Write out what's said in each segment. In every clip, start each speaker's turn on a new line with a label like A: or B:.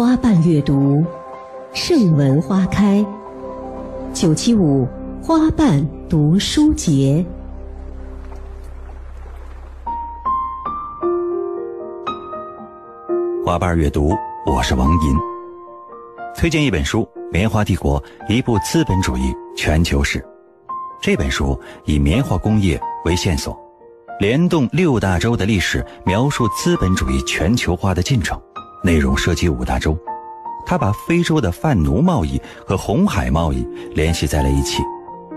A: 花瓣阅读，盛文花开。九七五花瓣读书节，
B: 花瓣阅读，我是王银。推荐一本书《棉花帝国：一部资本主义全球史》。这本书以棉花工业为线索，联动六大洲的历史，描述资本主义全球化的进程。内容涉及五大洲，他把非洲的贩奴贸易和红海贸易联系在了一起，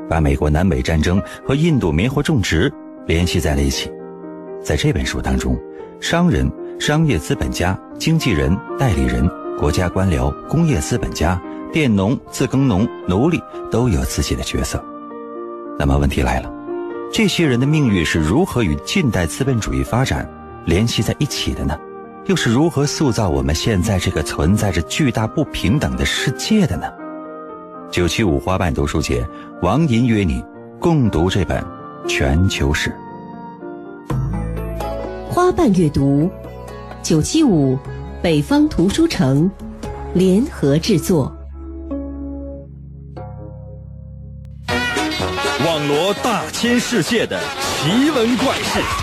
B: 把美国南北战争和印度棉花种植联系在了一起。在这本书当中，商人、商业资本家、经纪人、代理人、国家官僚、工业资本家、佃农、自耕农、奴隶都有自己的角色。那么问题来了，这些人的命运是如何与近代资本主义发展联系在一起的呢？又是如何塑造我们现在这个存在着巨大不平等的世界的呢？九七五花瓣读书节，王银约你共读这本全球史。
A: 花瓣阅读，九七五北方图书城联合制作。
C: 网罗大千世界的奇闻怪事。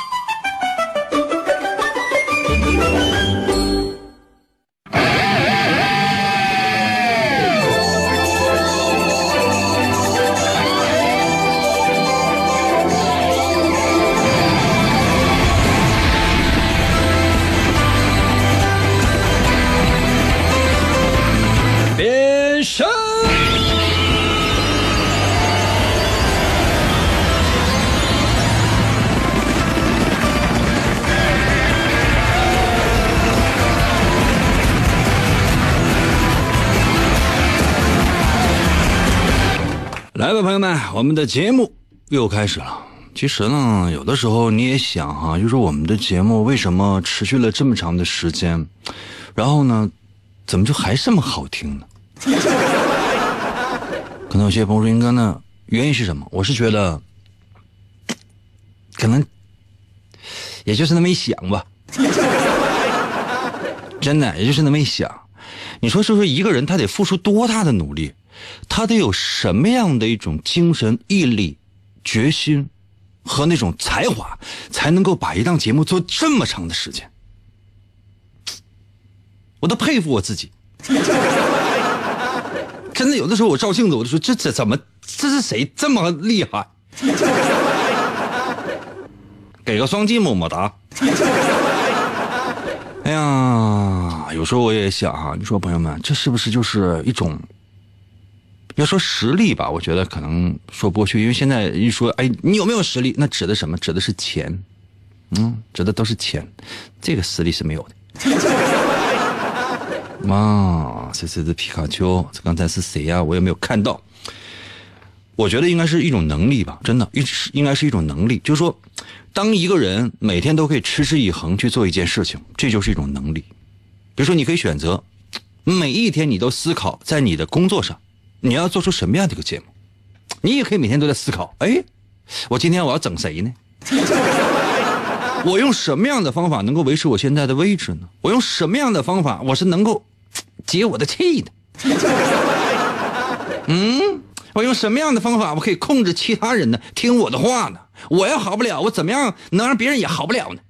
D: 朋友们，我们的节目又开始了。其实呢，有的时候你也想哈，就是我们的节目为什么持续了这么长的时间，然后呢，怎么就还这么好听呢？可能有些朋友说，应该呢，原因是什么？我是觉得，可能也就是那么一想吧。真的，也就是那么一想。你说，是不是一个人他得付出多大的努力？他得有什么样的一种精神毅力、决心和那种才华，才能够把一档节目做这么长的时间？我都佩服我自己。真的，有的时候我照镜子，我就说这这怎么这是谁这么厉害？给个双击么么哒。哎呀，有时候我也想哈，你说朋友们，这是不是就是一种？要说实力吧，我觉得可能说不过去，因为现在一说，哎，你有没有实力？那指的什么？指的是钱，嗯，指的都是钱，这个实力是没有的。哇，这这是皮卡丘，这刚才是谁呀？我也没有看到。我觉得应该是一种能力吧，真的，应应该是一种能力。就是说，当一个人每天都可以持之以恒去做一件事情，这就是一种能力。比如说，你可以选择每一天你都思考在你的工作上。你要做出什么样的一个节目？你也可以每天都在思考。哎，我今天我要整谁呢？我用什么样的方法能够维持我现在的位置呢？我用什么样的方法我是能够解我的气的？嗯，我用什么样的方法我可以控制其他人呢？听我的话呢？我要好不了，我怎么样能让别人也好不了呢？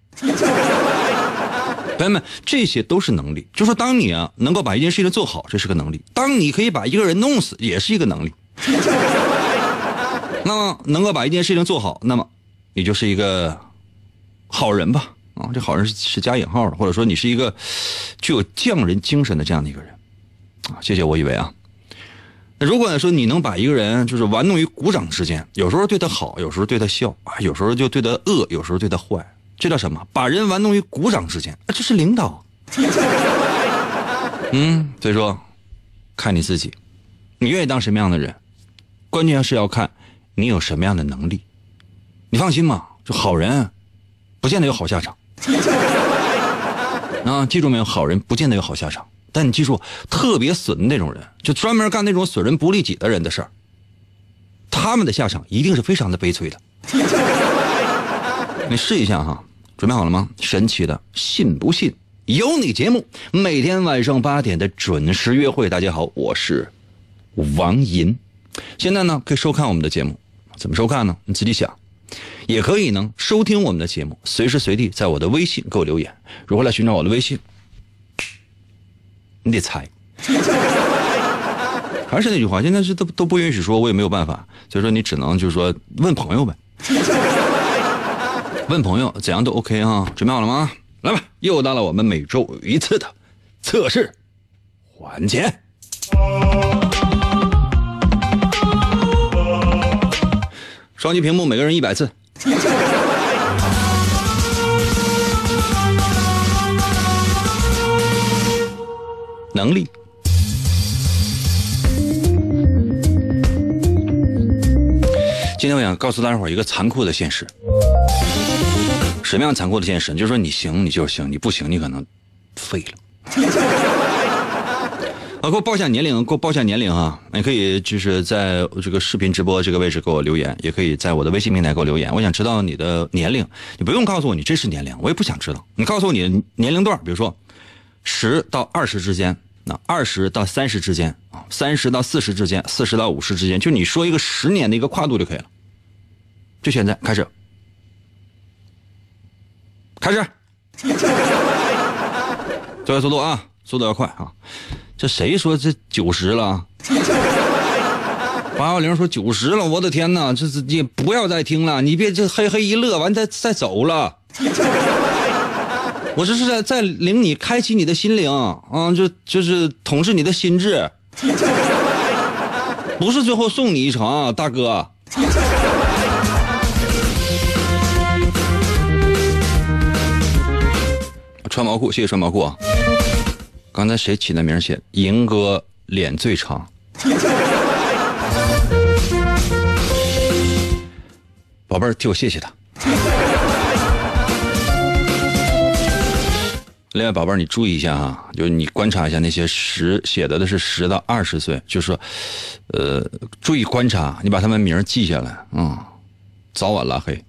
D: 朋友们，这些都是能力。就说当你啊能够把一件事情做好，这是个能力；当你可以把一个人弄死，也是一个能力。那么能够把一件事情做好，那么你就是一个好人吧？啊，这好人是是加引号的，或者说你是一个具有匠人精神的这样的一个人啊。谢谢，我以为啊。那如果说你能把一个人就是玩弄于股掌之间，有时候对他好，有时候对他笑啊，有时候就对他恶，有时候对他坏。这叫什么？把人玩弄于股掌之间，啊，这是领导。嗯，所以说，看你自己，你愿意当什么样的人，关键是要看你有什么样的能力。你放心吧，就好人，不见得有好下场。啊，记住没有？好人不见得有好下场，但你记住，特别损的那种人，就专门干那种损人不利己的人的事儿，他们的下场一定是非常的悲催的。你试一下哈，准备好了吗？神奇的，信不信？有你节目，每天晚上八点的准时约会。大家好，我是王银。现在呢，可以收看我们的节目，怎么收看呢？你自己想。也可以呢，收听我们的节目，随时随地在我的微信给我留言。如何来寻找我的微信？你得猜。还是那句话，现在是都都不允许说，我也没有办法，所以说你只能就是说问朋友呗。问朋友怎样都 OK 啊？准备好了吗？来吧，又到了我们每周一次的测试环节。双击屏幕，每个人一百次。能力。今天我想告诉大家伙一个残酷的现实。什么样残酷的现实？就是说你行，你就行；你不行，你可能废了。啊，给我报一下年龄，给我报一下年龄啊。你可以就是在这个视频直播这个位置给我留言，也可以在我的微信平台给我留言。我想知道你的年龄，你不用告诉我你真实年龄，我也不想知道。你告诉我你的年龄段，比如说十到二十之间，那二十到三十之间啊，三十到四十之间，四十到五十之间，就你说一个十年的一个跨度就可以了。就现在开始，开始，加 快速度啊，速度要快啊。这谁说这九十了？八幺零说九十了，我的天哪！这是你不要再听了，你别这嘿嘿一乐完再再走了。我这是在在领你开启你的心灵啊，就就是统治你的心智，不是最后送你一程，大哥。穿毛裤，谢谢穿毛裤啊。刚才谁起的名写银哥脸最长，宝贝儿替我谢谢他。另外，宝贝儿你注意一下哈，就是你观察一下那些十写的的是十到二十岁，就是说，呃，注意观察，你把他们名记下来，嗯，早晚拉黑。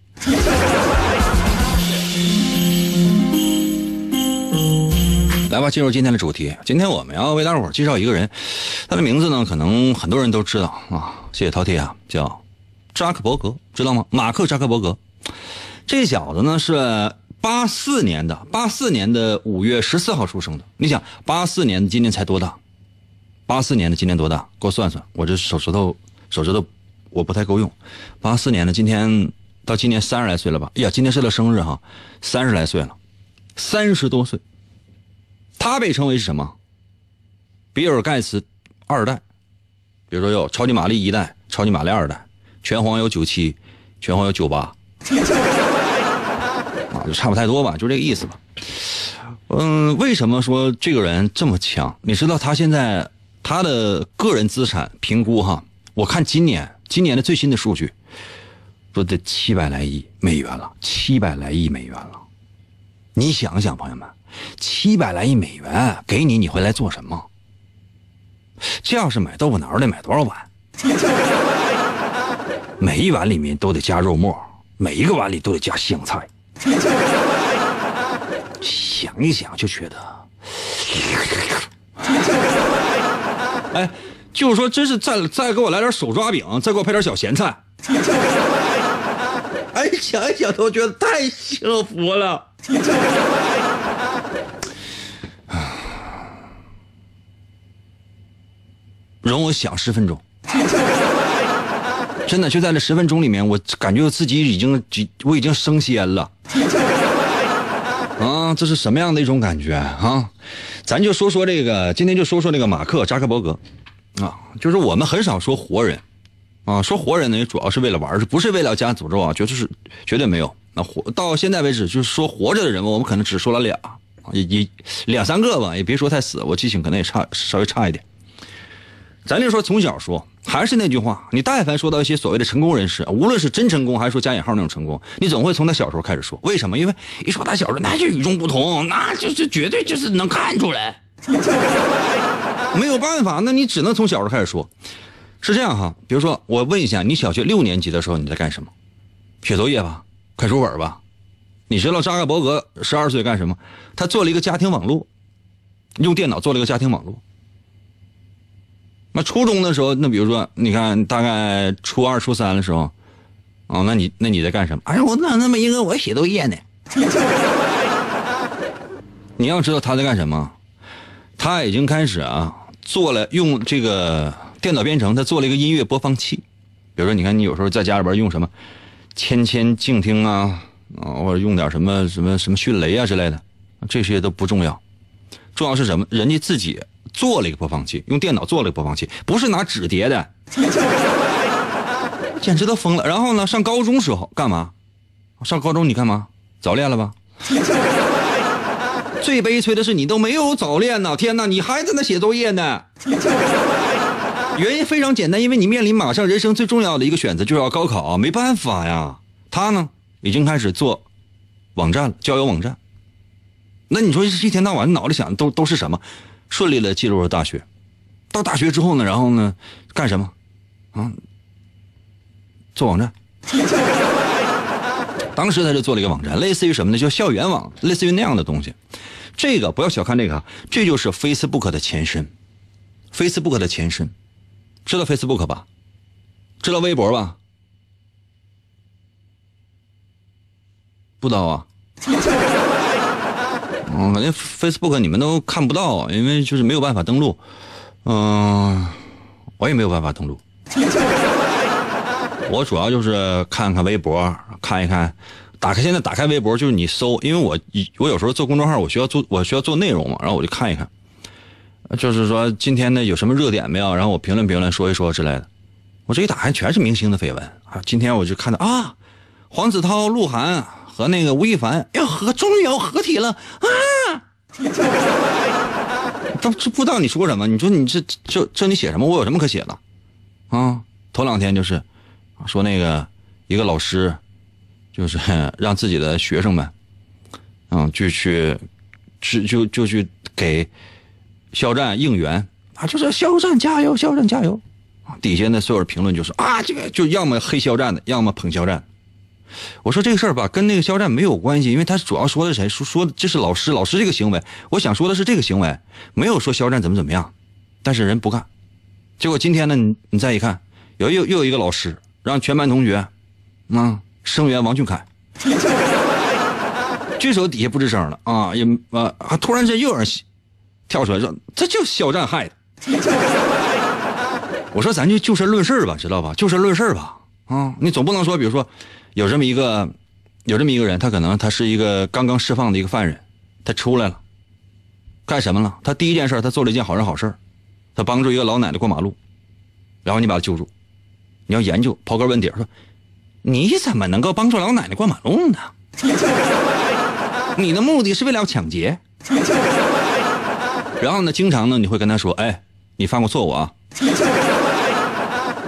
D: 来吧，进入今天的主题。今天我们要为大伙儿介绍一个人，他的名字呢，可能很多人都知道啊。谢谢饕餮啊，叫扎克伯格，知道吗？马克扎克伯格，这小子呢是八四年的，八四年的五月十四号出生的。你想，八四年的今年才多大？八四年的今年多大？给我算算，我这手指头手指头我不太够用。八四年的今天到今年三十来岁了吧？哎呀，今天是他生日哈，三十来岁了，三十多岁。他被称为是什么？比尔盖茨二代，比如说有超级玛丽一代、超级玛丽二代，拳皇有九七，拳皇有九八，啊，就差不太多吧，就这个意思吧。嗯，为什么说这个人这么强？你知道他现在他的个人资产评估哈？我看今年今年的最新的数据，不得七百来亿美元了，七百来亿美元了。你想想，朋友们。七百来亿美元给你，你会来做什么？这要是买豆腐脑得买多少碗？每一碗里面都得加肉末，每一个碗里都得加香菜。想一想就觉得，哎，就是说，真是再再给我来点手抓饼，再给我配点小咸菜。哎，想一想都觉得太幸福了。容我想十分钟，真的就在这十分钟里面，我感觉自己已经，我已经升仙了。啊，这是什么样的一种感觉啊？咱就说说这个，今天就说说这个马克扎克伯格，啊，就是我们很少说活人，啊，说活人呢也主要是为了玩，不是为了加诅咒啊，绝对是绝对没有。那活到现在为止，就是说活着的人，我们可能只说了俩，也也两三个吧，也别说太死，我记性可能也差稍微差一点。咱就说从小说，还是那句话，你但凡说到一些所谓的成功人士，无论是真成功还是说加引号那种成功，你总会从他小时候开始说。为什么？因为一说他小时候，那就与众不同，那就是绝对就是能看出来。没有办法，那你只能从小时候开始说。是这样哈，比如说我问一下，你小学六年级的时候你在干什么？写作业吧，看书本吧。你知道扎克伯格十二岁干什么？他做了一个家庭网络，用电脑做了一个家庭网络。那初中的时候，那比如说，你看大概初二、初三的时候，哦，那你那你在干什么？哎呀，我那那么一个，我写作业呢。你要知道他在干什么，他已经开始啊，做了用这个。电脑编程，他做了一个音乐播放器，比如说，你看你有时候在家里边用什么，千千静听啊，啊，或者用点什么什么什么迅雷啊之类的，这些都不重要，重要是什么？人家自己做了一个播放器，用电脑做了一个播放器，不是拿纸叠的，简直都疯了。然后呢，上高中时候干嘛？上高中你干嘛？早恋了吧？最悲催的是你都没有早恋呢，天哪，你还在那写作业呢。原因非常简单，因为你面临马上人生最重要的一个选择，就是要高考，没办法呀。他呢，已经开始做网站了，交友网站。那你说一天到晚脑里想的都都是什么？顺利的进入了大学，到大学之后呢，然后呢，干什么？啊，做网站。当时他就做了一个网站，类似于什么呢？叫校园网，类似于那样的东西。这个不要小看这个，这就是 Facebook 的前身，Facebook 的前身。知道 Facebook 吧？知道微博吧？不知道啊。嗯，感觉 Facebook 你们都看不到，因为就是没有办法登录。嗯，我也没有办法登录。我主要就是看看微博，看一看。打开现在打开微博就是你搜，因为我我有时候做公众号，我需要做我需要做内容嘛，然后我就看一看。就是说今天呢有什么热点没有？然后我评论评论说一说之类的。我这一打开全是明星的绯闻啊！今天我就看到啊，黄子韬、鹿晗和那个吴亦凡要合，终于要合体了啊！都不知道你说什么？你说你这这这你写什么？我有什么可写的？啊！头两天就是说那个一个老师，就是 让自己的学生们，嗯，就去，就就就去给。肖战应援啊，就是肖战加油，肖战加油！底下呢，所有的评论就是啊，这个就要么黑肖战的，要么捧肖战。我说这个事儿吧，跟那个肖战没有关系，因为他主要说的谁？说说这是老师，老师这个行为。我想说的是这个行为，没有说肖战怎么怎么样，但是人不干。结果今天呢，你你再一看，有又又有一个老师让全班同学，啊，声援王俊凯。举手底下不吱声了啊，也啊，突然间又有人。跳出来说：“这就肖战害的。”我说：“咱就就事论事吧，知道吧？就事论事吧。啊，你总不能说，比如说，有这么一个，有这么一个人，他可能他是一个刚刚释放的一个犯人，他出来了，干什么了？他第一件事，他做了一件好人好事他帮助一个老奶奶过马路，然后你把他救住，你要研究刨根问底说，你怎么能够帮助老奶奶过马路呢？你的目的是为了抢劫。”然后呢，经常呢，你会跟他说：“哎，你犯过错误啊，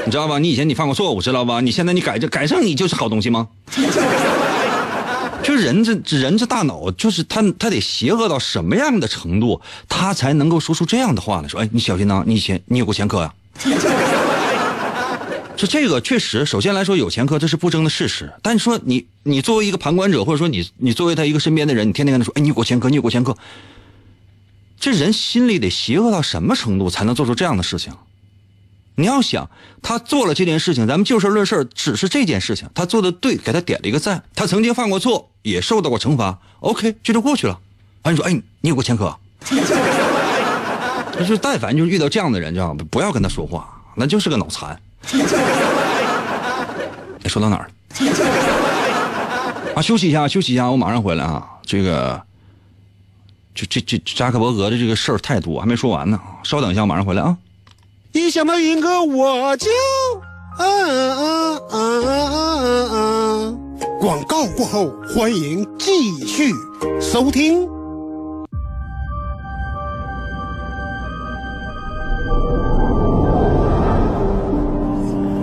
D: 你知道吧？你以前你犯过错误，知道吧？你现在你改正改正，你就是好东西吗？就人这人这大脑，就是他他得邪恶到什么样的程度，他才能够说出这样的话来？说：哎，你小心呐，你以前你有过前科呀？就这个确实，首先来说有前科，这是不争的事实。但是说你你作为一个旁观者，或者说你你作为他一个身边的人，你天天跟他说：哎，你有过前科，你有过前科。”这人心里得邪恶到什么程度才能做出这样的事情？你要想，他做了这件事情，咱们就事论事，只是这件事情，他做的对，给他点了一个赞。他曾经犯过错，也受到过惩罚，OK，这就过去了。啊，你说，哎，你有过前科？就是但凡就是遇到这样的人，知道不要跟他说话，那就是个脑残。说到哪儿了？啊，休息一下，休息一下，我马上回来啊，这个。就这这扎克伯格的这个事儿太多，还没说完呢。稍等一下，我马上回来啊！
E: 一想到云哥，我就啊啊啊啊啊！广告过后，欢迎继续收听。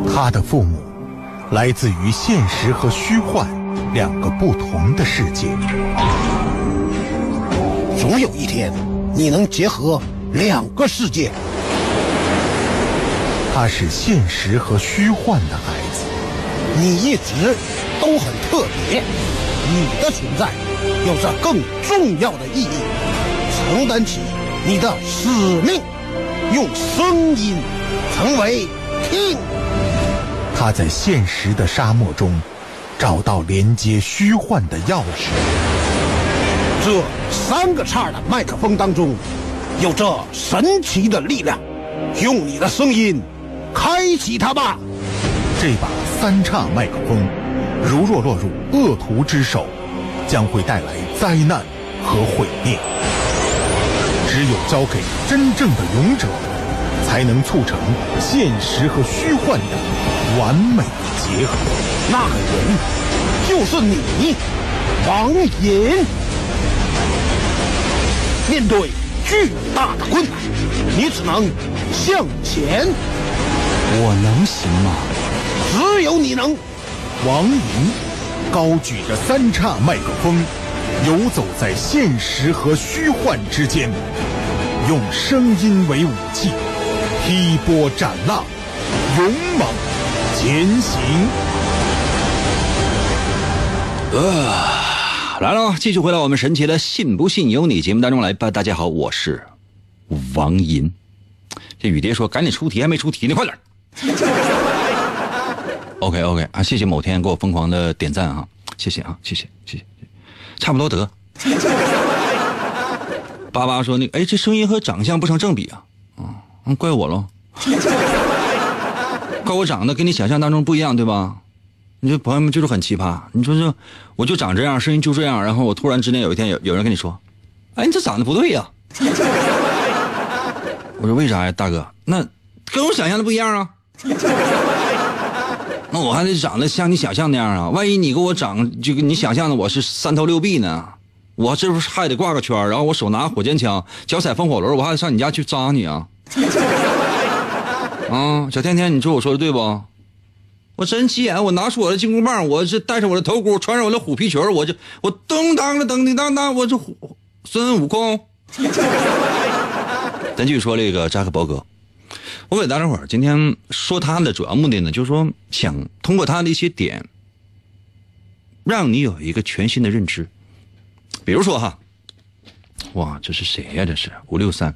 F: 他的父母，来自于现实和虚幻两个不同的世界。
E: 总有一天，你能结合两个世界。
F: 他是现实和虚幻的孩子，
E: 你一直都很特别，你的存在有着更重要的意义，承担起你的使命，用声音成为听。
F: 他在现实的沙漠中找到连接虚幻的钥匙。
E: 这三个叉的麦克风当中，有着神奇的力量，用你的声音。开启它吧！
F: 这把三叉麦克风，如若落入恶徒之手，将会带来灾难和毁灭。只有交给真正的勇者，才能促成现实和虚幻的完美结合。
E: 那个人就是你，王隐。面对巨大的困难，你只能向前。
B: 我能行吗？
E: 只有你能。
F: 王莹高举着三叉麦克风，游走在现实和虚幻之间，用声音为武器，劈波斩浪，勇猛前行。
D: 啊，来了，继续回到我们神奇的“信不信由你”节目当中来吧。大家好，我是王银。这雨蝶说：“赶紧出题，还没出题呢，快点。” OK OK 啊，谢谢某天给我疯狂的点赞啊，谢谢啊，谢谢谢谢，差不多得。八八说那个，哎，这声音和长相不成正比啊，啊，怪我喽，怪我长得跟你想象当中不一样对吧？你说朋友们就是很奇葩，你说这我就长这样，声音就这样，然后我突然之间有一天有有人跟你说，哎，你这长得不对呀，我说为啥呀，大哥？那跟我想象的不一样啊。那我还得长得像你想象那样啊？万一你给我长就跟你想象的我是三头六臂呢？我这不是还得挂个圈然后我手拿火箭枪，脚踩风火轮，我还得上你家去扎你啊？啊，小天天，你说我说的对不？我真急眼，我拿出我的金箍棒，我是戴上我的头箍，穿上我的虎皮裙，我就我咚当的噔叮当当，我这孙悟空。咱继续说这个扎克伯格。我给大家伙儿今天说他的主要目的呢，就是说想通过他的一些点，让你有一个全新的认知。比如说哈，哇，这是谁呀？这是五六三。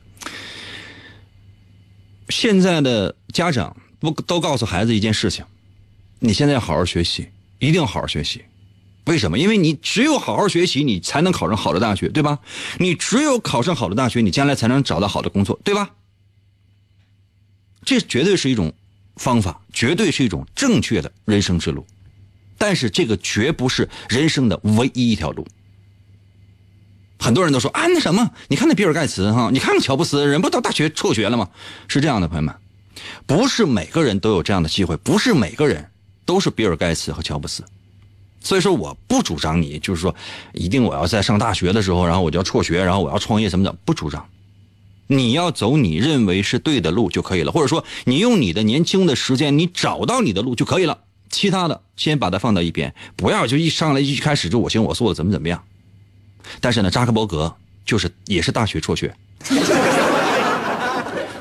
D: 现在的家长不都告诉孩子一件事情：你现在要好好学习，一定要好好学习。为什么？因为你只有好好学习，你才能考上好的大学，对吧？你只有考上好的大学，你将来才能找到好的工作，对吧？这绝对是一种方法，绝对是一种正确的人生之路，但是这个绝不是人生的唯一一条路。很多人都说啊，那什么，你看那比尔盖茨哈，你看看乔布斯，人不到大学辍学了吗？是这样的，朋友们，不是每个人都有这样的机会，不是每个人都是比尔盖茨和乔布斯。所以说，我不主张你就是说，一定我要在上大学的时候，然后我就要辍学，然后我要创业什么的，不主张。你要走你认为是对的路就可以了，或者说你用你的年轻的时间，你找到你的路就可以了。其他的先把它放到一边，不要就一上来一开始就我行我素的怎么怎么样。但是呢，扎克伯格就是也是大学辍学，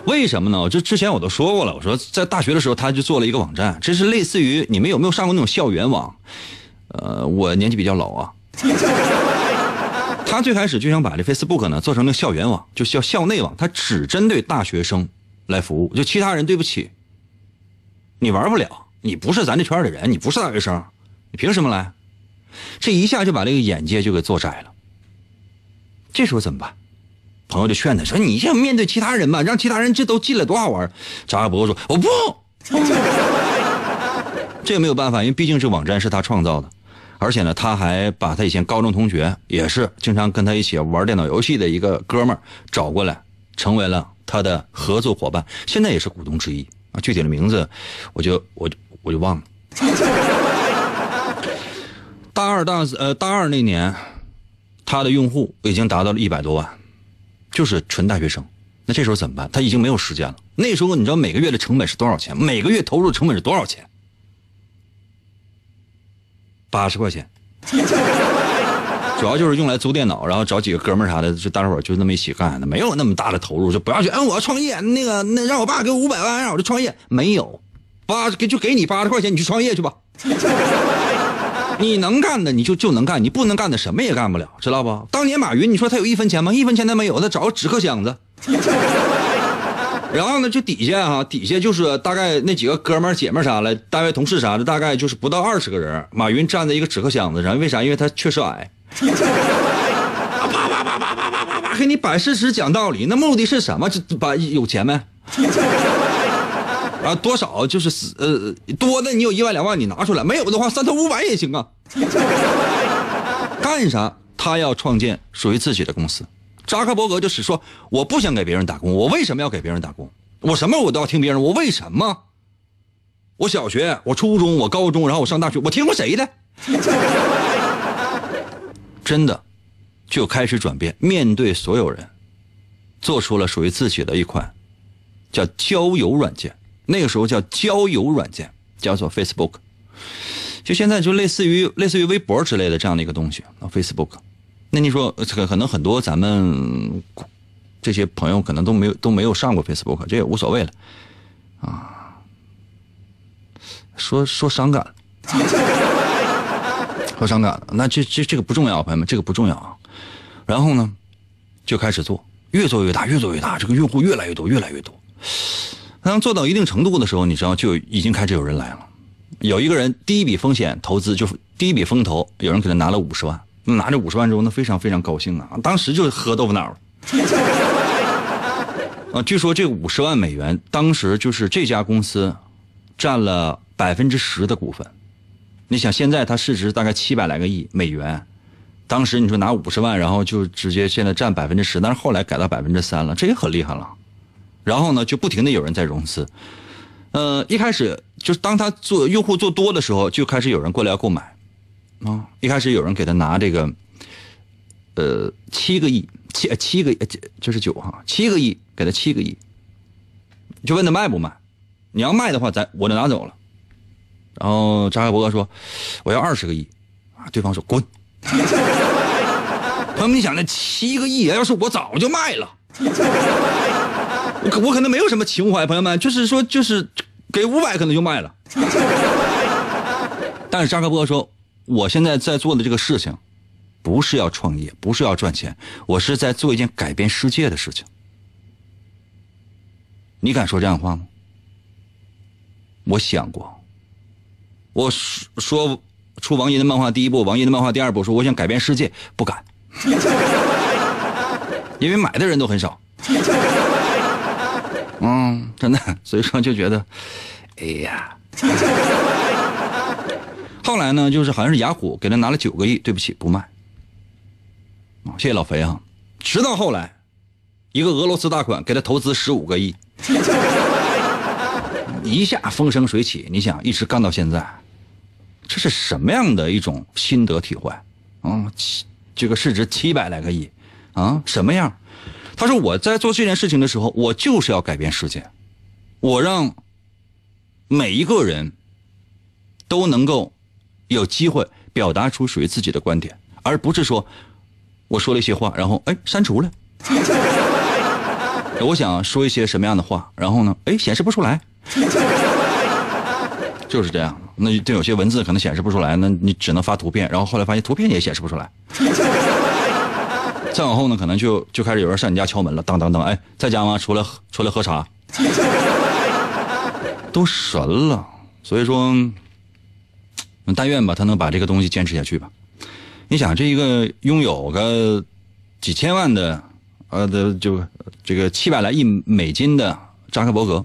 D: 为什么呢？我就之前我都说过了，我说在大学的时候他就做了一个网站，这是类似于你们有没有上过那种校园网？呃，我年纪比较老啊。他最开始就想把这 Facebook 呢做成那个校园网，就叫校内网，他只针对大学生来服务，就其他人对不起，你玩不了，你不是咱这圈的人，你不是大学生，你凭什么来？这一下就把这个眼界就给做窄了。这时候怎么办？朋友就劝他说：“你先面对其他人吧，让其他人这都进来多好玩。”扎克伯格说：“我不。”这也没有办法，因为毕竟这网站是他创造的。而且呢，他还把他以前高中同学，也是经常跟他一起玩电脑游戏的一个哥们儿找过来，成为了他的合作伙伴，现在也是股东之一啊。具体的名字，我就我就我就忘了。大二大呃大二那年，他的用户已经达到了一百多万，就是纯大学生。那这时候怎么办？他已经没有时间了。那时候你知道每个月的成本是多少钱？每个月投入的成本是多少钱？八十块钱，主要就是用来租电脑，然后找几个哥们儿啥的，就大伙儿就那么一起干的，没有那么大的投入，就不要去，嗯，我要创业，那个那让我爸给我五百万，让我就创业，没有，八给就给你八十块钱，你去创业去吧。你能干的你就就能干，你不能干的什么也干不了，知道不？当年马云，你说他有一分钱吗？一分钱都没有，他找个纸壳箱子。然后呢，就底下哈，底下就是大概那几个哥们儿、姐们儿啥的，单位同事啥的，大概就是不到二十个人。马云站在一个纸壳箱子上，为啥？因为他确实矮。啪啪啪啪啪啪啪啪，给你摆事实、讲道理，那目的是什么？就把有钱没？啊，多少就是呃多的，你有一万两万，你拿出来；没有的话，三头五百也行啊。干啥？他要创建属于自己的公司。扎克伯格就是说，我不想给别人打工，我为什么要给别人打工？我什么我都要听别人，我为什么？我小学、我初中、我高中，然后我上大学，我听过谁的？真的，就开始转变，面对所有人，做出了属于自己的一款叫交友软件。那个时候叫交友软件，叫做 Facebook，就现在就类似于类似于微博之类的这样的一个东西啊，Facebook。那你说，可可能很多咱们这些朋友可能都没有都没有上过 Facebook，这也无所谓了啊。说说伤感，说伤感，那这这这个不重要，朋友们，这个不重要啊。然后呢，就开始做，越做越大，越做越大，这个用户越来越多，越来越多。当做到一定程度的时候，你知道就已经开始有人来了。有一个人第一笔风险投资就是第一笔风投，有人给他拿了五十万。拿着五十万之后，那非常非常高兴啊！当时就喝豆腐脑啊，据说这五十万美元，当时就是这家公司占了百分之十的股份。你想，现在它市值大概七百来个亿美元，当时你说拿五十万，然后就直接现在占百分之十，但是后来改到百分之三了，这也很厉害了。然后呢，就不停的有人在融资。呃，一开始就是当他做用户做多的时候，就开始有人过来要购买。啊！一开始有人给他拿这个，呃，七个亿，七七个，这这是九哈，七个亿给他七个亿，就问他卖不卖？你要卖的话，咱我就拿走了。然后扎克伯格说：“我要二十个亿。”啊，对方说：“滚！” 朋友们，你想那七个亿，要是我早就卖了，我可我可能没有什么情怀。朋友们，就是说，就是给五百可能就卖了。但是扎克伯格说。我现在在做的这个事情，不是要创业，不是要赚钱，我是在做一件改变世界的事情。你敢说这样的话吗？我想过，我说出王银的漫画第一部，王银的漫画第二部，说我想改变世界，不敢，因为买的人都很少。嗯，真的，所以说就觉得，哎呀。后来呢，就是好像是雅虎给他拿了九个亿，对不起，不卖。谢谢老肥啊。直到后来，一个俄罗斯大款给他投资十五个亿，一下风生水起。你想，一直干到现在，这是什么样的一种心得体会？啊，七这个市值七百来个亿，啊，什么样？他说我在做这件事情的时候，我就是要改变世界，我让每一个人都能够。有机会表达出属于自己的观点，而不是说我说了一些话，然后哎删除了。我想说一些什么样的话，然后呢，哎显示不出来，就是这样。那这有些文字可能显示不出来，那你只能发图片，然后后来发现图片也显示不出来。再往后呢，可能就就开始有人上你家敲门了，当当当，哎在家吗？出来出来喝茶，都神了。所以说。但愿吧，他能把这个东西坚持下去吧。你想，这一个拥有个几千万的，呃的就这个七百来亿美金的扎克伯格，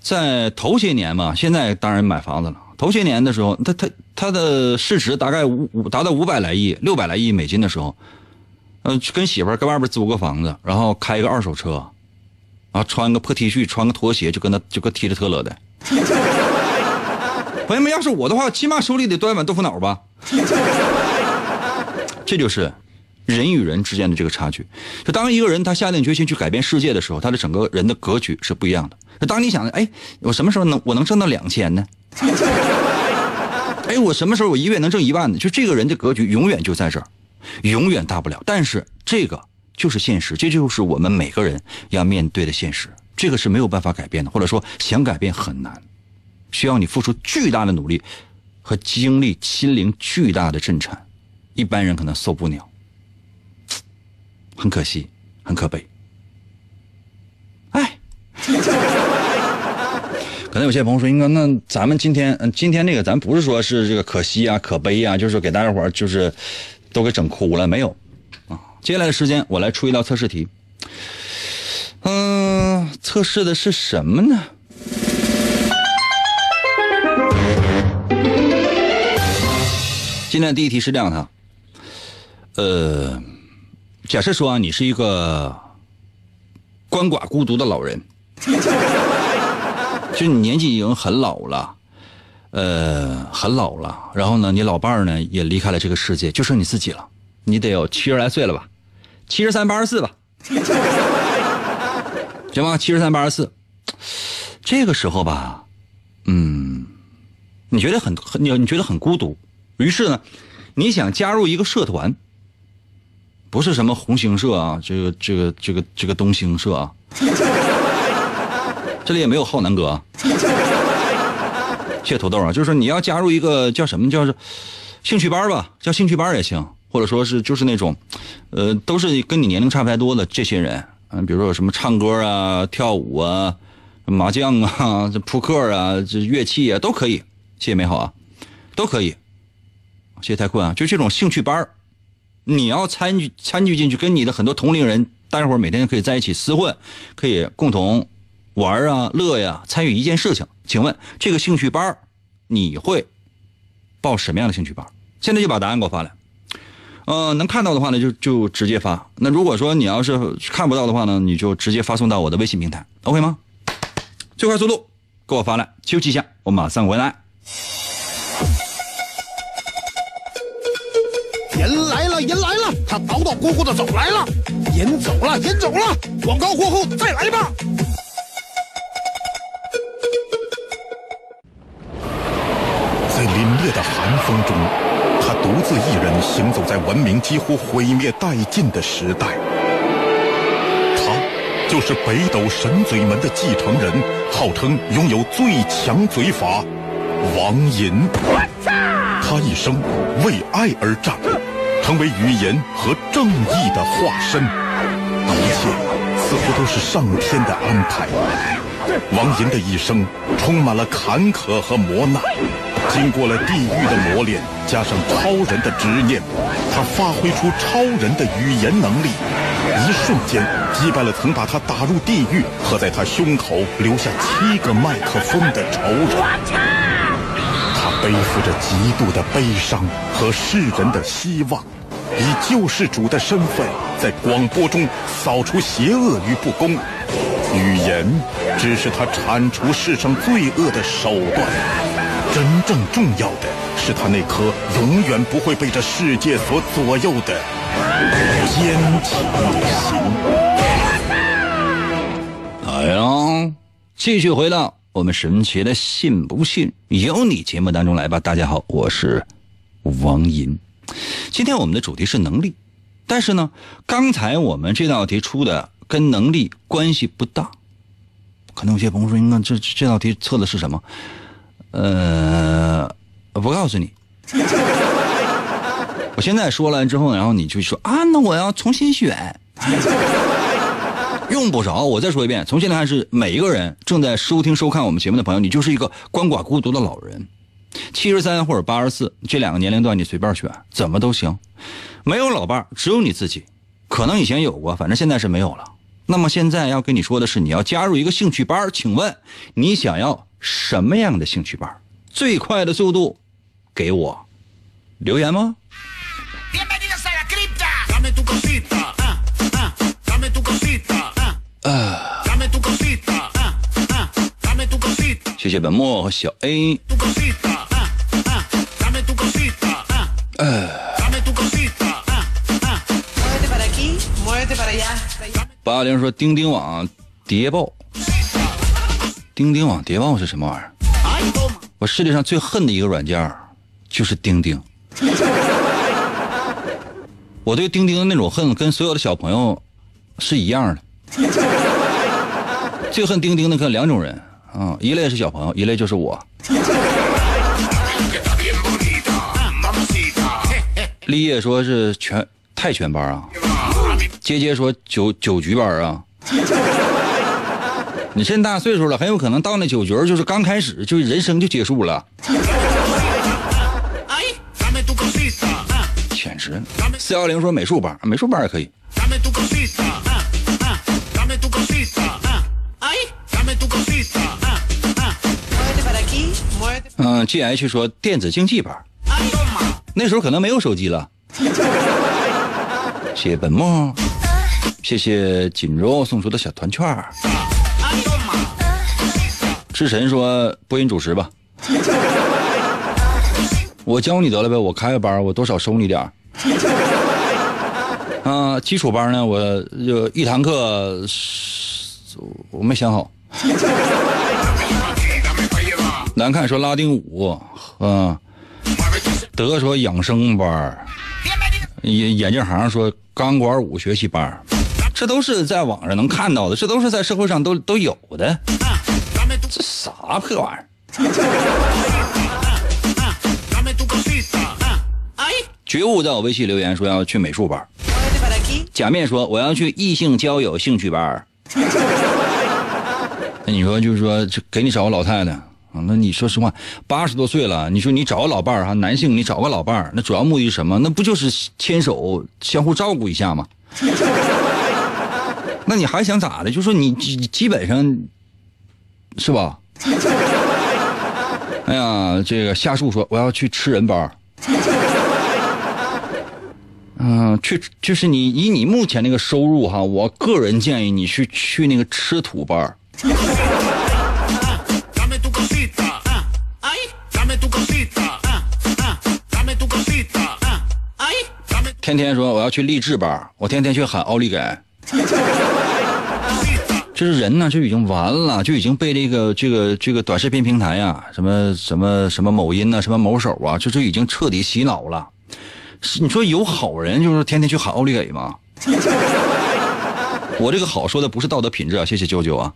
D: 在头些年嘛，现在当然买房子了。头些年的时候，他他他的市值大概五五达到五百来亿、六百来亿美金的时候，嗯，跟媳妇儿搁外边租个房子，然后开一个二手车，啊，穿个破 T 恤，穿个拖鞋，就跟他就跟踢着特勒的。朋友们，要是我的话，起码手里得端一碗豆腐脑吧。这就是人与人之间的这个差距。就当一个人他下定决心去改变世界的时候，他的整个人的格局是不一样的。当你想，哎，我什么时候能我能挣到两千呢？哎，我什么时候我一个月能挣一万呢？就这个人的格局永远就在这儿，永远大不了。但是这个就是现实，这就是我们每个人要面对的现实。这个是没有办法改变的，或者说想改变很难，需要你付出巨大的努力和经历心灵巨大的震颤，一般人可能受不了。很可惜，很可悲。哎，可能有些朋友说：“应该那咱们今天，嗯，今天那个咱不是说是这个可惜啊、可悲啊，就是给大家伙就是都给整哭了，没有啊。”接下来的时间，我来出一道测试题。嗯，测试的是什么呢？今天第一题是这样的，呃，假设说啊，你是一个鳏寡孤独的老人，就你年纪已经很老了，呃，很老了，然后呢，你老伴儿呢也离开了这个世界，就剩你自己了，你得有七十来岁了吧，七十三八十四吧。行吧，七十三八十四，这个时候吧，嗯，你觉得很很你你觉得很孤独，于是呢，你想加入一个社团，不是什么红星社啊，这个这个这个这个东星社啊，这里也没有浩南哥，谢谢土豆啊，就是说你要加入一个叫什么叫兴趣班吧，叫兴趣班也行，或者说是就是那种，呃，都是跟你年龄差不太多的这些人。嗯，比如说有什么唱歌啊、跳舞啊、麻将啊、这扑克啊、这乐器啊都可以。谢谢美好啊，都可以。谢谢太困啊，就这种兴趣班你要参与参与进去，跟你的很多同龄人，大家伙每天可以在一起厮混，可以共同玩啊、乐呀，参与一件事情。请问这个兴趣班你会报什么样的兴趣班？现在就把答案给我发来。呃，能看到的话呢，就就直接发。那如果说你要是看不到的话呢，你就直接发送到我的微信平台，OK 吗？最快速度，给我发来，休息一下，我马上回来。
E: 他叨叨咕咕的走来了，人走了，人走了，广告过后再来吧。
F: 在凛冽的寒风中。他独自一人行走在文明几乎毁灭殆尽的时代，他就是北斗神嘴门的继承人，号称拥有最强嘴法——王银。他一生为爱而战，成为语言和正义的化身。一切似乎都是上天的安排。王莹的一生充满了坎坷和磨难。经过了地狱的磨练，加上超人的执念，他发挥出超人的语言能力，一瞬间击败了曾把他打入地狱和在他胸口留下七个麦克风的仇人。背负着极度的悲伤和世人的希望，以救世主的身份在广播中扫除邪恶与不公。语言只是他铲除世上罪恶的手段。真正重要的是他那颗永远不会被这世界所左右的坚强的心。
D: 来呀，继续回到我们神奇的“信不信由你”节目当中来吧。大家好，我是王银。今天我们的主题是能力，但是呢，刚才我们这道题出的跟能力关系不大。可能有些朋友说：“那这这道题测的是什么？”呃，我不告诉你。我现在说了之后，然后你就说啊，那我要重新选。用不着，我再说一遍，从现在开始，每一个人正在收听收看我们节目的朋友，你就是一个鳏寡孤独的老人，七十三或者八十四这两个年龄段，你随便选，怎么都行。没有老伴只有你自己，可能以前有过，反正现在是没有了。那么现在要跟你说的是，你要加入一个兴趣班，请问你想要？什么样的兴趣班？最快的速度，给我留言吗？谢谢本末和小 A。八零说钉钉网谍报。钉钉网谍报是什么玩意儿？我世界上最恨的一个软件就是钉钉。我对钉钉的那种恨，跟所有的小朋友是一样的。最恨钉钉的可两种人啊，一类是小朋友，一类就是我。立业说是全泰拳班啊，杰杰说九九局班啊。你这么大岁数了，很有可能到那九局就是刚开始，就人生就结束了。简直！四幺零说美术班，美术班也可以。嗯，G H 说电子竞技班，那时候可能没有手机了。谢谢本末，谢谢锦柔送出的小团券。智神说播音主持吧，我教你得了呗，我开个班，我多少收你点啊，基础班呢，我就一堂课，我没想好。难看说拉丁舞，嗯，德说养生班，眼眼镜行说钢管舞学习班，这都是在网上能看到的，这都是在社会上都都有的。这啥破玩意儿？觉悟在我微信留言说要去美术班。假面说我要去异性交友兴趣班。那你说就是说，给你找个老太太那你说实话，八十多岁了，你说你找个老伴儿哈，男性你找个老伴儿，那主要目的是什么？那不就是牵手相互照顾一下吗？那你还想咋的？就说你基基本上。是吧？哎呀，这个夏树说我要去吃人班嗯，去就是你以你目前那个收入哈，我个人建议你去去那个吃土班天天说我要去励志班我天天去喊奥利给。就是人呢，就已经完了，就已经被这个这个这个短视频平台呀，什么什么什么某音呐，什么某手啊，就是已经彻底洗脑了。你说有好人，就是天天去喊奥利给吗？我这个好说的不是道德品质啊，谢谢舅舅啊，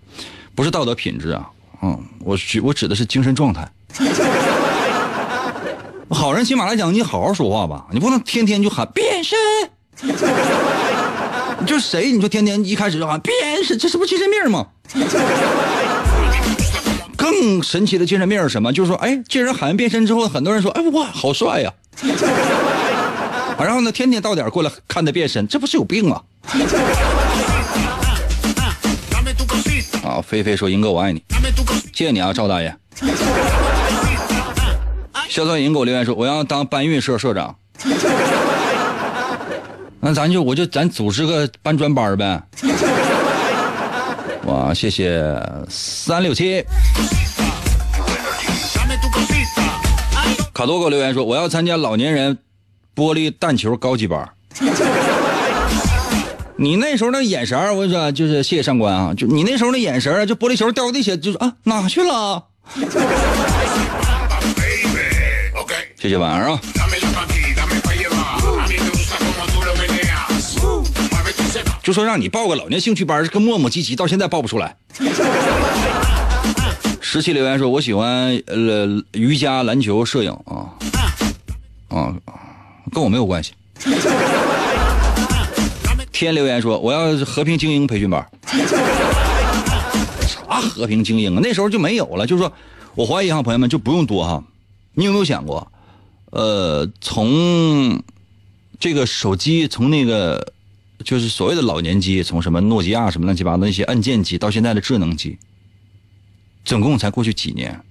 D: 不是道德品质啊，嗯，我指我指的是精神状态。好人起码来讲，你好好说话吧，你不能天天就喊变身。就 谁？你说天天一开始就喊变身，这是不是精神病吗？更神奇的精神病是什么？就是说，哎，这人喊完变身之后，很多人说，哎哇，好帅呀！然后呢，天天到点过来看他变身，这不是有病吗？啊，菲菲说：“英哥，我爱你，谢谢你啊，赵大爷。”肖段英给我留言说：“我要当搬运社社长。”那咱就我就咱组织个搬砖班呗。哇，谢谢三六七。卡多给我留言说，我要参加老年人玻璃弹球高级班。你那时候那眼神我跟你说，就是谢谢上官啊，就你那时候那眼神就玻璃球掉地下，就是啊，哪去了？谢谢晚上啊。就说让你报个老年兴趣班，跟磨磨唧唧，到现在报不出来。十七留言说：“我喜欢呃瑜伽、篮球、摄影啊啊，跟我没有关系。”天留言说：“我要和平精英培训班。”啥和平精英啊？那时候就没有了。就是说我怀疑哈，朋友们就不用多哈。你有没有想过，呃，从这个手机从那个。就是所谓的老年机，从什么诺基亚什么乱七八糟那些按键机，到现在的智能机，总共才过去几年。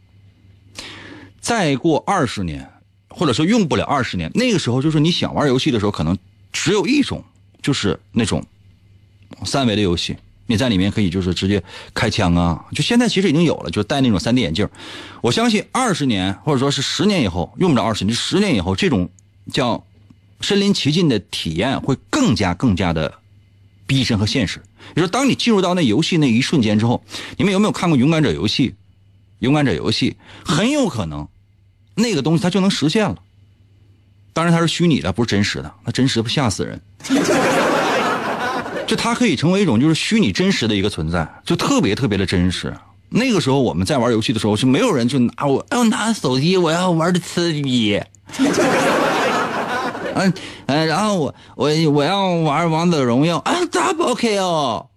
D: 再过二十年，或者说用不了二十年，那个时候就是你想玩游戏的时候，可能只有一种，就是那种三维的游戏，你在里面可以就是直接开枪啊。就现在其实已经有了，就戴那种三 D 眼镜。我相信二十年或者说是十年以后，用不着二十年，十年以后这种叫。身临其境的体验会更加更加的逼真和现实。你说，当你进入到那游戏那一瞬间之后，你们有没有看过《勇敢者游戏》？《勇敢者游戏》很有可能那个东西它就能实现了。当然它是虚拟的，不是真实的。那真实不吓死人？就它可以成为一种就是虚拟真实的一个存在，就特别特别的真实。那个时候我们在玩游戏的时候，是没有人就拿我要拿手机，我要玩的刺激。嗯嗯，然后我我我要玩王者荣耀啊，double kill。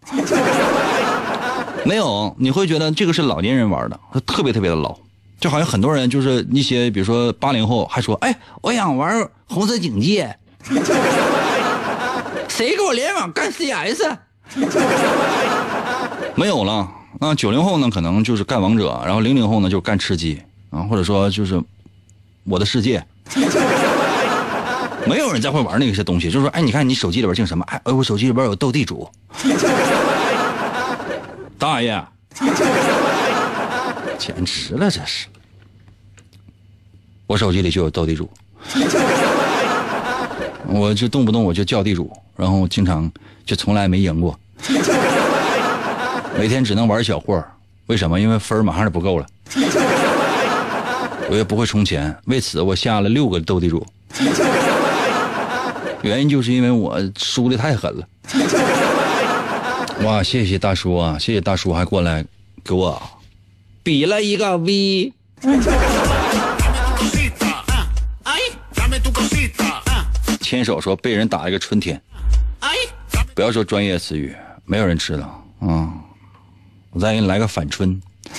D: 没有，你会觉得这个是老年人玩的，特别特别的老，就好像很多人就是一些，比如说八零后还说，哎，我想玩红色警戒，谁给我联网干 CS？没有了。那九零后呢，可能就是干王者，然后零零后呢就干吃鸡啊，或者说就是我的世界。没有人再会玩那些东西，就是说，哎，你看你手机里边净什么？哎，我手机里边有斗地主。大爷，简直了，这是！我手机里就有斗地主，我就动不动我就叫地主，然后经常就从来没赢过，每天只能玩小货，为什么？因为分马上就不够了，我也不会充钱，为此我下了六个斗地主，原因就是因为我输的太狠了。哇，谢谢大叔啊！谢谢大叔还过来给我比了一个 V。牵手说被人打一个春天。不要说专业词语，没有人知道啊！我再给你来个反春。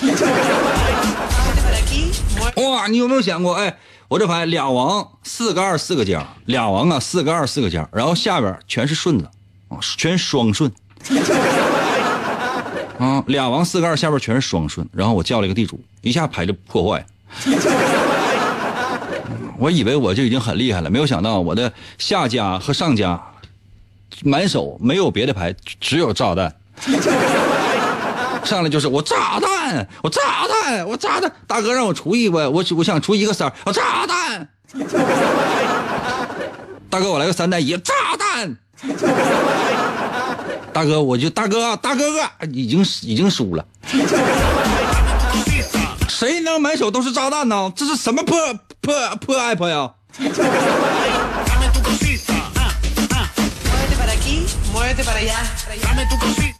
D: 哇，你有没有想过？哎，我这牌俩王四个二四个尖，俩王啊四个二四个尖，然后下边全是顺子啊，全双顺。啊，俩王四个二，下边全是双顺，然后我叫了一个地主，一下牌就破坏。我以为我就已经很厉害了，没有想到我的下家和上家满手没有别的牌，只有炸弹。上来就是我炸弹，我炸弹，我炸弹，大哥让我出一个，我我想出一个三，我炸弹。大哥，我来个三带一，炸弹。大哥，我就大哥，大哥哥已经已经输了。谁能满手都是炸弹呢？这是什么破破破 app 呀？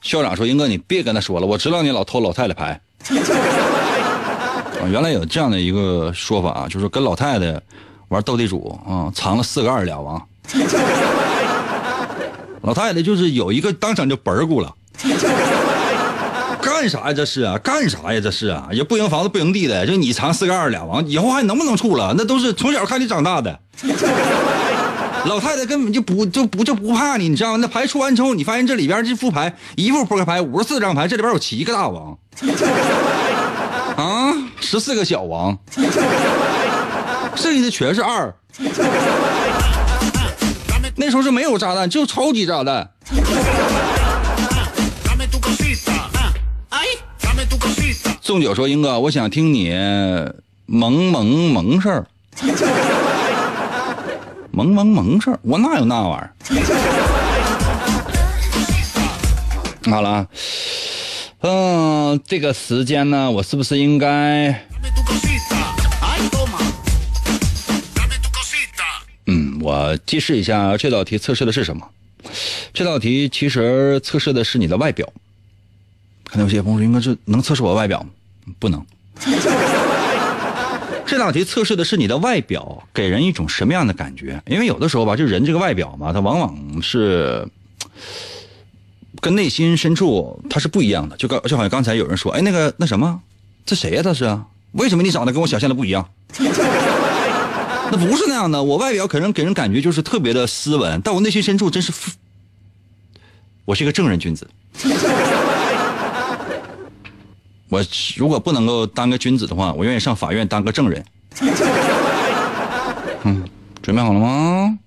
D: 校长说：“英哥，你别跟他说了，我知道你老偷老太太牌。” 啊，原来有这样的一个说法，就是跟老太太玩斗地主啊，藏了四个二俩王。老太太就是有一个当场就本儿咕了，干啥呀？这是啊，干啥呀？这是啊，也不赢房子不赢地的，就你藏四个二俩王，以后还能不能处了？那都是从小看你长大的。老太太根本就不就不就不怕你，你知道吗？那牌出完之后，你发现这里边这副牌一副扑克牌五十四张牌，这里边有七个大王，啊，十四个小王，剩下的全是二。那时候是没有炸弹，就超级炸弹。宋九说：“英哥，我想听你萌萌萌事儿，萌萌萌事儿，我哪有那玩意儿？” 好了，嗯，这个时间呢，我是不是应该？嗯，我揭示一下这道题测试的是什么。这道题其实测试的是你的外表。可能有些朋友，应该是能测试我外表？不能。这道题测试的是你的外表给人一种什么样的感觉？因为有的时候吧，就人这个外表嘛，它往往是 跟内心深处它是不一样的。就刚就好像刚才有人说，哎，那个那什么，这谁呀？他是为什么你长得跟我想象的不一样？那不是那样的，我外表可能给人感觉就是特别的斯文，但我内心深处真是，我是一个正人君子。我如果不能够当个君子的话，我愿意上法院当个证人。嗯，准备好了吗？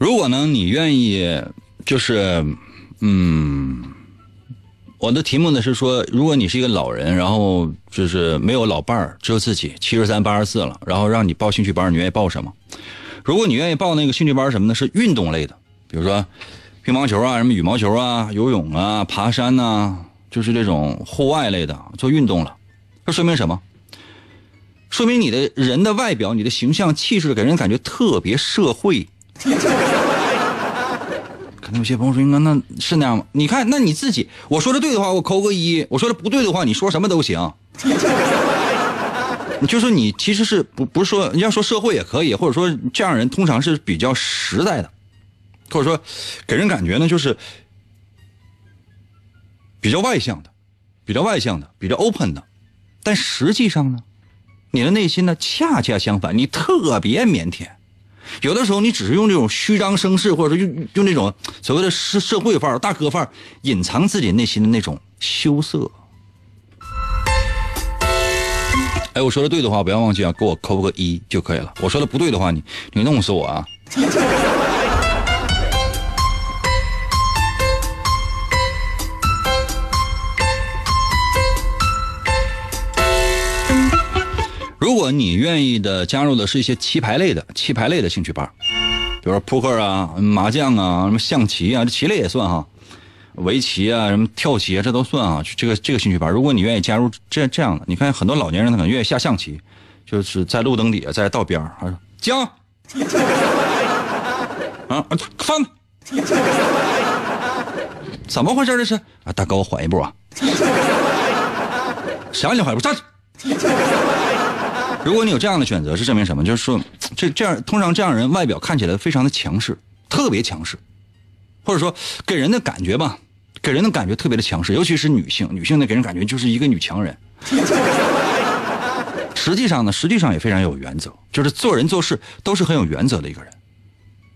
D: 如果呢，你愿意，就是，嗯，我的题目呢是说，如果你是一个老人，然后就是没有老伴儿，只有自己，七十三八十四了，然后让你报兴趣班，你愿意报什么？如果你愿意报那个兴趣班，什么呢？是运动类的，比如说乒乓球啊、什么羽毛球啊、游泳啊、爬山呐、就是这种户外类的，做运动了。这说明什么？说明你的人的外表、你的形象、气质，给人感觉特别社会。有些朋友说：“那那是那样吗？”你看，那你自己，我说的对的话，我扣个一；我说的不对的话，你说什么都行。你 就说你其实是不不是说你要说社会也可以，或者说这样人通常是比较实在的，或者说给人感觉呢就是比较外向的，比较外向的，比较 open 的，但实际上呢，你的内心呢恰恰相反，你特别腼腆。有的时候你只是用这种虚张声势，或者说用用这种所谓的社社会范儿、大哥范儿，隐藏自己内心的那种羞涩。哎，我说的对的话，不要忘记啊，给我扣个一就可以了。我说的不对的话，你你弄死我啊！如果你愿意的加入的是一些棋牌类的、棋牌类的兴趣班，比如说扑克啊、麻将啊、什么象棋啊，这棋类也算哈。围棋啊，什么跳棋啊，这都算啊。这个这个兴趣班，如果你愿意加入这这样的，你看很多老年人他可能愿意下象棋，就是在路灯底下，在道边儿啊，将 啊翻，怎么回事这是啊？大哥，我缓一步啊，谁让你缓一步？站！如果你有这样的选择，是证明什么？就是说，这这样通常这样人外表看起来非常的强势，特别强势。或者说给人的感觉吧，给人的感觉特别的强势，尤其是女性，女性呢给人感觉就是一个女强人。实际上呢，实际上也非常有原则，就是做人做事都是很有原则的一个人。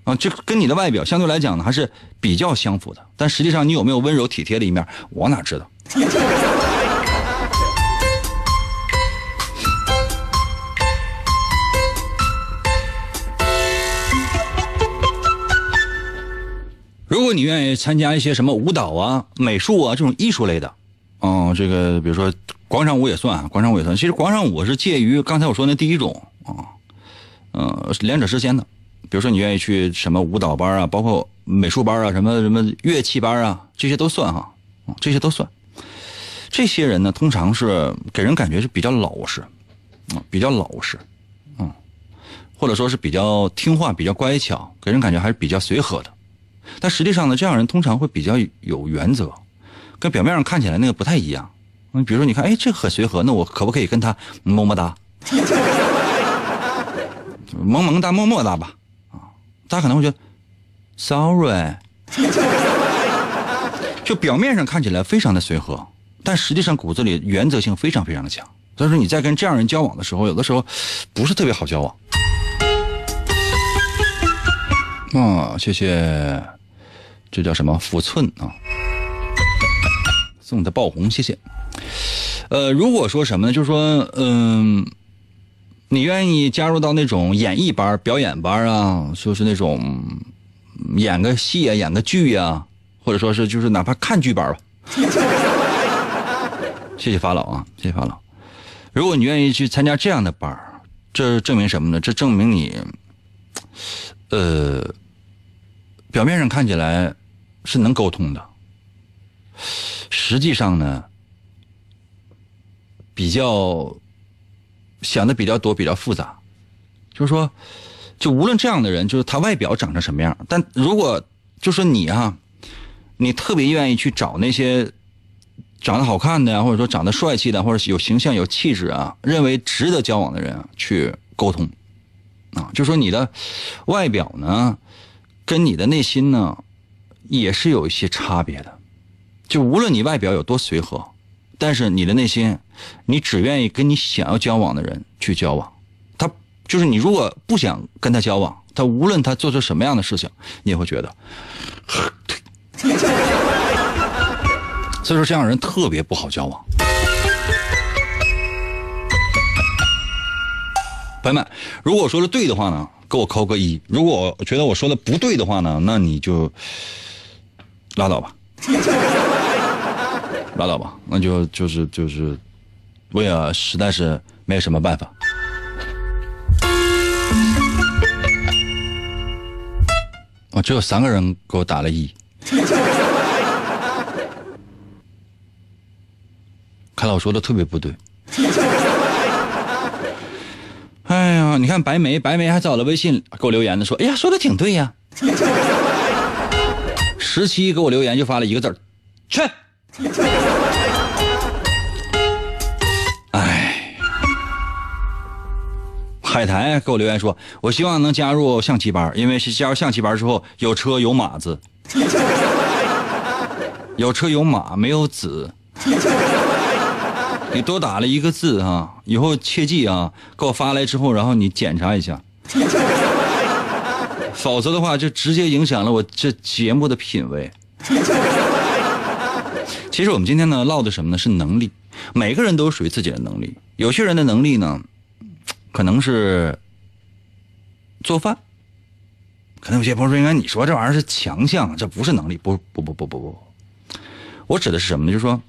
D: 啊，这跟你的外表相对来讲呢还是比较相符的，但实际上你有没有温柔体贴的一面，我哪知道？你愿意参加一些什么舞蹈啊、美术啊这种艺术类的，嗯，这个比如说广场舞也算，广场舞也算。其实广场舞是介于刚才我说那第一种啊，嗯，两者之间的。比如说你愿意去什么舞蹈班啊，包括美术班啊，什么什么乐器班啊，这些都算哈，这些都算。这些人呢，通常是给人感觉是比较老实，啊，比较老实，嗯，或者说是比较听话、比较乖巧，给人感觉还是比较随和的。但实际上呢，这样人通常会比较有原则，跟表面上看起来那个不太一样。嗯，比如说你看，哎，这很随和，那我可不可以跟他么么哒？萌萌哒，么么哒吧？啊，大家可能会觉得，sorry，就表面上看起来非常的随和，但实际上骨子里原则性非常非常的强。所以说你在跟这样人交往的时候，有的时候不是特别好交往。啊，谢谢。这叫什么？福寸啊！送的爆红，谢谢。呃，如果说什么呢？就是说，嗯，你愿意加入到那种演艺班、表演班啊，就是那种演个戏啊、演个剧呀，或者说是就是哪怕看剧班吧。谢谢法老啊，谢谢法老。如果你愿意去参加这样的班这证明什么呢？这证明你，呃，表面上看起来。是能沟通的，实际上呢，比较想的比较多，比较复杂。就是说，就无论这样的人，就是他外表长成什么样，但如果就说你啊，你特别愿意去找那些长得好看的呀，或者说长得帅气的，或者有形象、有气质啊，认为值得交往的人去沟通啊，就说你的外表呢，跟你的内心呢。也是有一些差别的，就无论你外表有多随和，但是你的内心，你只愿意跟你想要交往的人去交往。他就是你，如果不想跟他交往，他无论他做出什么样的事情，你也会觉得。所以说，这样人特别不好交往。朋友们，如果说的对的话呢，给我扣个一；如果我觉得我说的不对的话呢，那你就。拉倒吧。拉倒吧，那就就是就是，我也实在是没有什么办法。我只有三个人给我打了一，看来我说的特别不对。你看白梅，白梅还找了微信给我留言呢，说：“哎呀，说的挺对呀。”十七给我留言就发了一个字儿，去。哎，海苔给我留言说：“我希望能加入象棋班，因为是加入象棋班之后有车有马子，有车有马没有子。”你多打了一个字啊，以后切记啊，给我发来之后，然后你检查一下，否则的话就直接影响了我这节目的品味。其实我们今天呢唠的什么呢？是能力，每个人都有属于自己的能力。有些人的能力呢，可能是做饭，可能有些朋友说，应该你说这玩意儿是强项，这不是能力，不不不不不不，我指的是什么呢？就是说。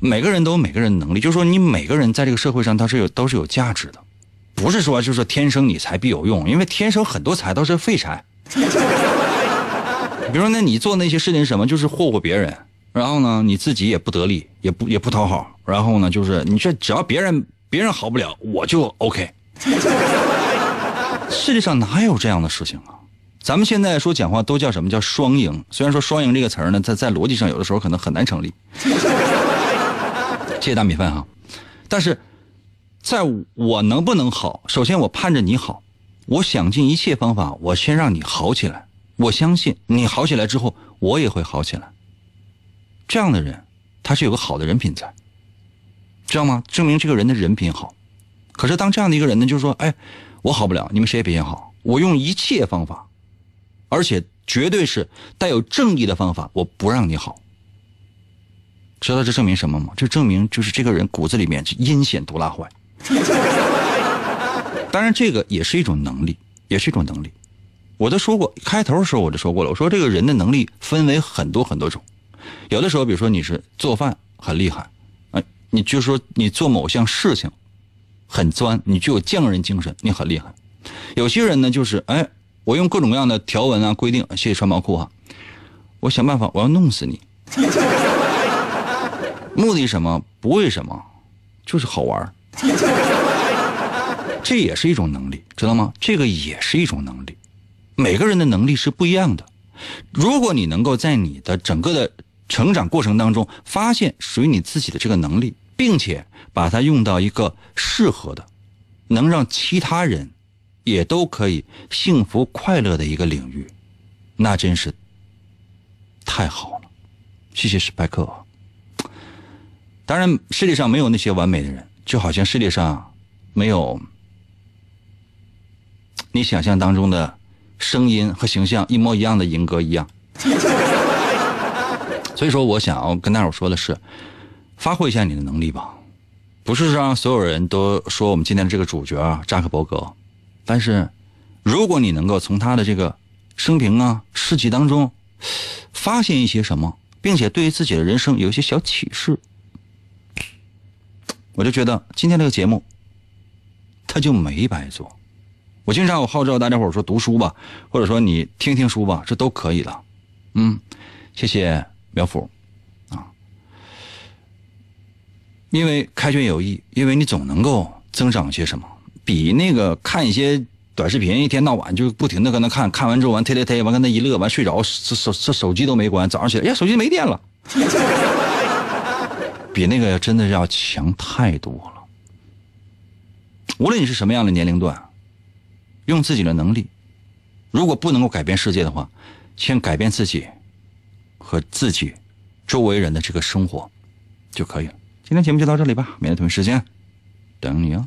D: 每个人都有每个人的能力，就是说你每个人在这个社会上，他是有都是有价值的，不是说就是天生你才必有用，因为天生很多才都是废材。比如说，那你做那些事情什么？就是霍霍别人，然后呢，你自己也不得力，也不也不讨好，然后呢，就是你这只要别人别人好不了，我就 OK。世界上哪有这样的事情啊？咱们现在说讲话都叫什么叫双赢？虽然说双赢这个词呢，在在逻辑上有的时候可能很难成立。谢谢大米饭啊，但是，在我能不能好，首先我盼着你好，我想尽一切方法，我先让你好起来。我相信你好起来之后，我也会好起来。这样的人，他是有个好的人品在，知道吗？证明这个人的人品好。可是当这样的一个人呢，就是说，哎，我好不了，你们谁也别想好，我用一切方法，而且绝对是带有正义的方法，我不让你好。知道这证明什么吗？这证明就是这个人骨子里面阴险毒辣坏。当然，这个也是一种能力，也是一种能力。我都说过，开头的时候我就说过了，我说这个人的能力分为很多很多种。有的时候，比如说你是做饭很厉害，哎，你就说你做某项事情很钻，你具有匠人精神，你很厉害。有些人呢，就是哎，我用各种各样的条文啊规定，谢谢穿毛裤哈，我想办法我要弄死你。目的什么？不为什么，就是好玩 这也是一种能力，知道吗？这个也是一种能力。每个人的能力是不一样的。如果你能够在你的整个的成长过程当中发现属于你自己的这个能力，并且把它用到一个适合的，能让其他人也都可以幸福快乐的一个领域，那真是太好了。谢谢史派克。当然，世界上没有那些完美的人，就好像世界上没有你想象当中的声音和形象一模一样的银哥一样。所以说，我想要跟大伙说的是，发挥一下你的能力吧，不是让所有人都说我们今天的这个主角啊扎克伯格，但是如果你能够从他的这个生平啊事迹当中发现一些什么，并且对于自己的人生有一些小启示。我就觉得今天这个节目，他就没白做。我经常我号召大家伙说读书吧，或者说你听听书吧，这都可以的。嗯，谢谢苗阜啊，因为开卷有益，因为你总能够增长些什么，比那个看一些短视频，一天到晚就不停的搁那看，看完之后完忒忒忒完跟那一乐完睡着，手手手手机都没关，早上起来呀手机没电了。比那个真的要强太多了。无论你是什么样的年龄段，用自己的能力，如果不能够改变世界的话，先改变自己和自己周围人的这个生活就可以了。今天节目就到这里吧，明天同一时间等你哦。